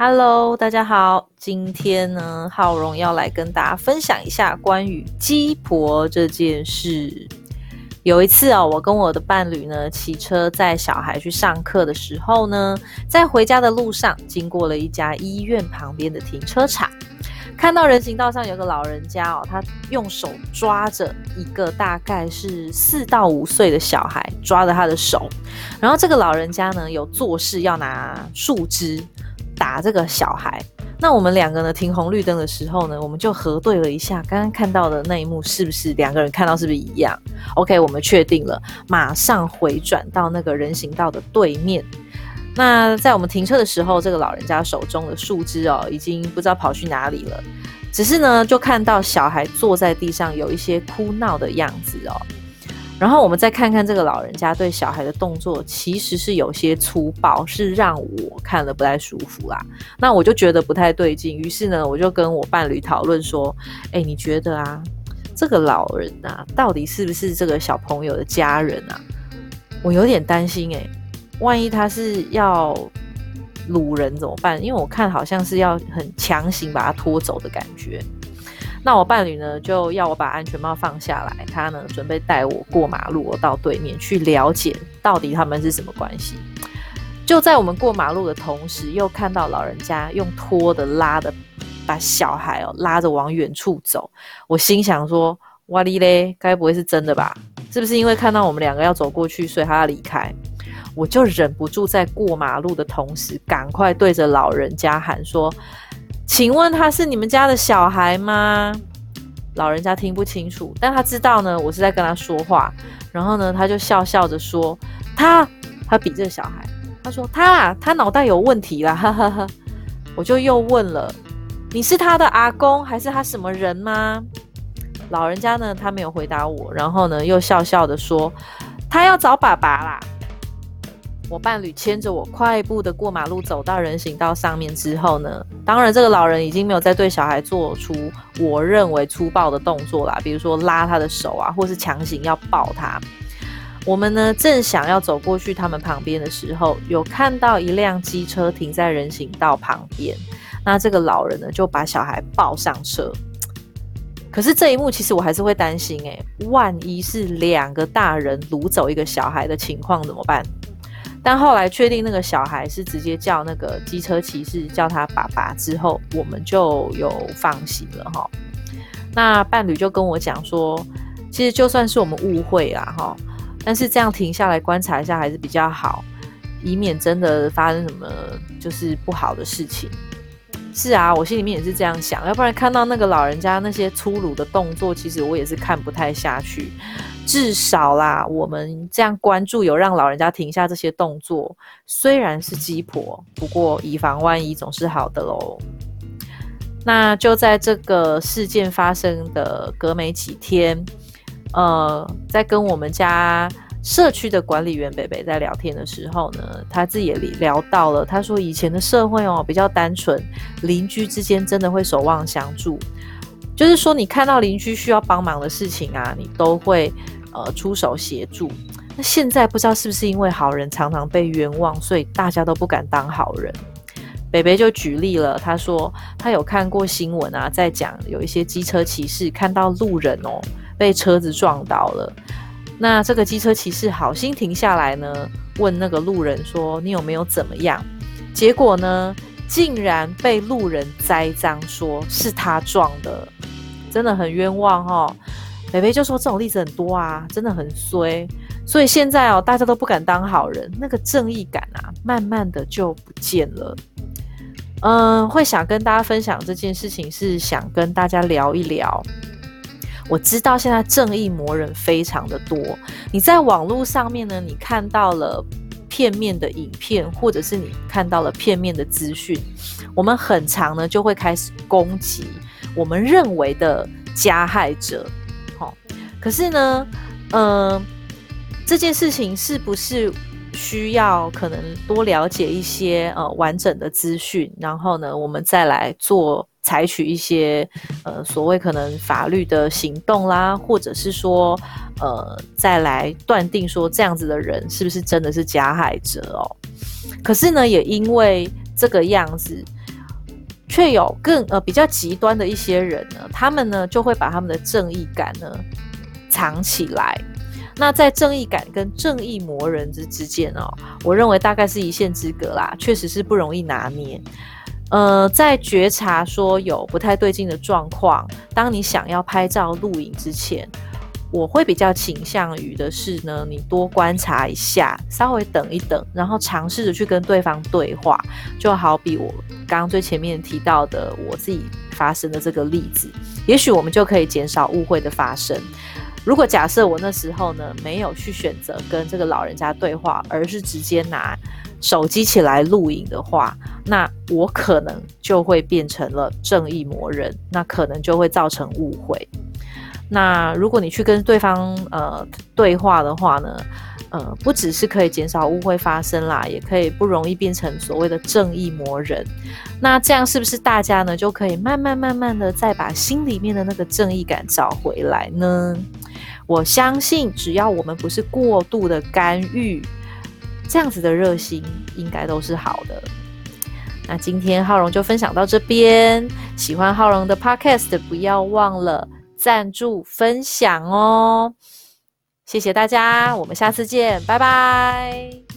Hello，大家好，今天呢，浩荣要来跟大家分享一下关于鸡婆这件事。有一次哦，我跟我的伴侣呢骑车载小孩去上课的时候呢，在回家的路上经过了一家医院旁边的停车场，看到人行道上有个老人家哦，他用手抓着一个大概是四到五岁的小孩，抓着他的手，然后这个老人家呢有做事要拿树枝打这个小孩。那我们两个呢？停红绿灯的时候呢，我们就核对了一下刚刚看到的那一幕是不是两个人看到是不是一样？OK，我们确定了，马上回转到那个人行道的对面。那在我们停车的时候，这个老人家手中的树枝哦，已经不知道跑去哪里了。只是呢，就看到小孩坐在地上，有一些哭闹的样子哦。然后我们再看看这个老人家对小孩的动作，其实是有些粗暴，是让我看了不太舒服啦。那我就觉得不太对劲，于是呢，我就跟我伴侣讨论说：“哎，你觉得啊，这个老人啊，到底是不是这个小朋友的家人啊？我有点担心哎，万一他是要掳人怎么办？因为我看好像是要很强行把他拖走的感觉。”那我伴侣呢，就要我把安全帽放下来，他呢准备带我过马路，到对面去了解到底他们是什么关系。就在我们过马路的同时，又看到老人家用拖的拉的，把小孩哦拉着往远处走。我心想说：哇哩嘞，该不会是真的吧？是不是因为看到我们两个要走过去，所以他要离开？我就忍不住在过马路的同时，赶快对着老人家喊说。请问他是你们家的小孩吗？老人家听不清楚，但他知道呢，我是在跟他说话。然后呢，他就笑笑着说：“他，他比这个小孩。”他说：“他，他脑袋有问题啦！” 哈哈哈。我就又问了：“你是他的阿公还是他什么人吗？”老人家呢，他没有回答我，然后呢，又笑笑的说：“他要找爸爸啦。”我伴侣牵着我快步的过马路，走到人行道上面之后呢，当然这个老人已经没有再对小孩做出我认为粗暴的动作啦，比如说拉他的手啊，或是强行要抱他。我们呢正想要走过去他们旁边的时候，有看到一辆机车停在人行道旁边，那这个老人呢就把小孩抱上车。可是这一幕其实我还是会担心，诶，万一是两个大人掳走一个小孩的情况怎么办？但后来确定那个小孩是直接叫那个机车骑士叫他爸爸之后，我们就有放心了哈。那伴侣就跟我讲说，其实就算是我们误会啊哈，但是这样停下来观察一下还是比较好，以免真的发生什么就是不好的事情。是啊，我心里面也是这样想，要不然看到那个老人家那些粗鲁的动作，其实我也是看不太下去。至少啦，我们这样关注有让老人家停下这些动作，虽然是鸡婆，不过以防万一总是好的喽。那就在这个事件发生的隔没几天，呃，在跟我们家社区的管理员北北在聊天的时候呢，他自己也聊到了，他说以前的社会哦比较单纯，邻居之间真的会守望相助，就是说你看到邻居需要帮忙的事情啊，你都会。呃，出手协助。那现在不知道是不是因为好人常常被冤枉，所以大家都不敢当好人。北北就举例了，他说他有看过新闻啊，在讲有一些机车骑士看到路人哦被车子撞倒了，那这个机车骑士好心停下来呢，问那个路人说你有没有怎么样？结果呢，竟然被路人栽赃说是他撞的，真的很冤枉哈。北北就说这种例子很多啊，真的很衰，所以现在哦，大家都不敢当好人，那个正义感啊，慢慢的就不见了。嗯，会想跟大家分享这件事情，是想跟大家聊一聊。我知道现在正义魔人非常的多，你在网络上面呢，你看到了片面的影片，或者是你看到了片面的资讯，我们很长呢就会开始攻击我们认为的加害者。可是呢，嗯，这件事情是不是需要可能多了解一些呃完整的资讯，然后呢，我们再来做采取一些呃所谓可能法律的行动啦，或者是说呃再来断定说这样子的人是不是真的是加害者哦？可是呢，也因为这个样子，却有更呃比较极端的一些人呢，他们呢就会把他们的正义感呢藏起来。那在正义感跟正义魔人之之间哦，我认为大概是一线之隔啦，确实是不容易拿捏。呃，在觉察说有不太对劲的状况，当你想要拍照录影之前。我会比较倾向于的是呢，你多观察一下，稍微等一等，然后尝试着去跟对方对话。就好比我刚刚最前面提到的我自己发生的这个例子，也许我们就可以减少误会的发生。如果假设我那时候呢没有去选择跟这个老人家对话，而是直接拿手机起来录影的话，那我可能就会变成了正义魔人，那可能就会造成误会。那如果你去跟对方呃对话的话呢，呃，不只是可以减少误会发生啦，也可以不容易变成所谓的正义魔人。那这样是不是大家呢就可以慢慢慢慢的再把心里面的那个正义感找回来呢？我相信只要我们不是过度的干预，这样子的热心应该都是好的。那今天浩荣就分享到这边，喜欢浩荣的 podcast 不要忘了。赞助分享哦，谢谢大家，我们下次见，拜拜。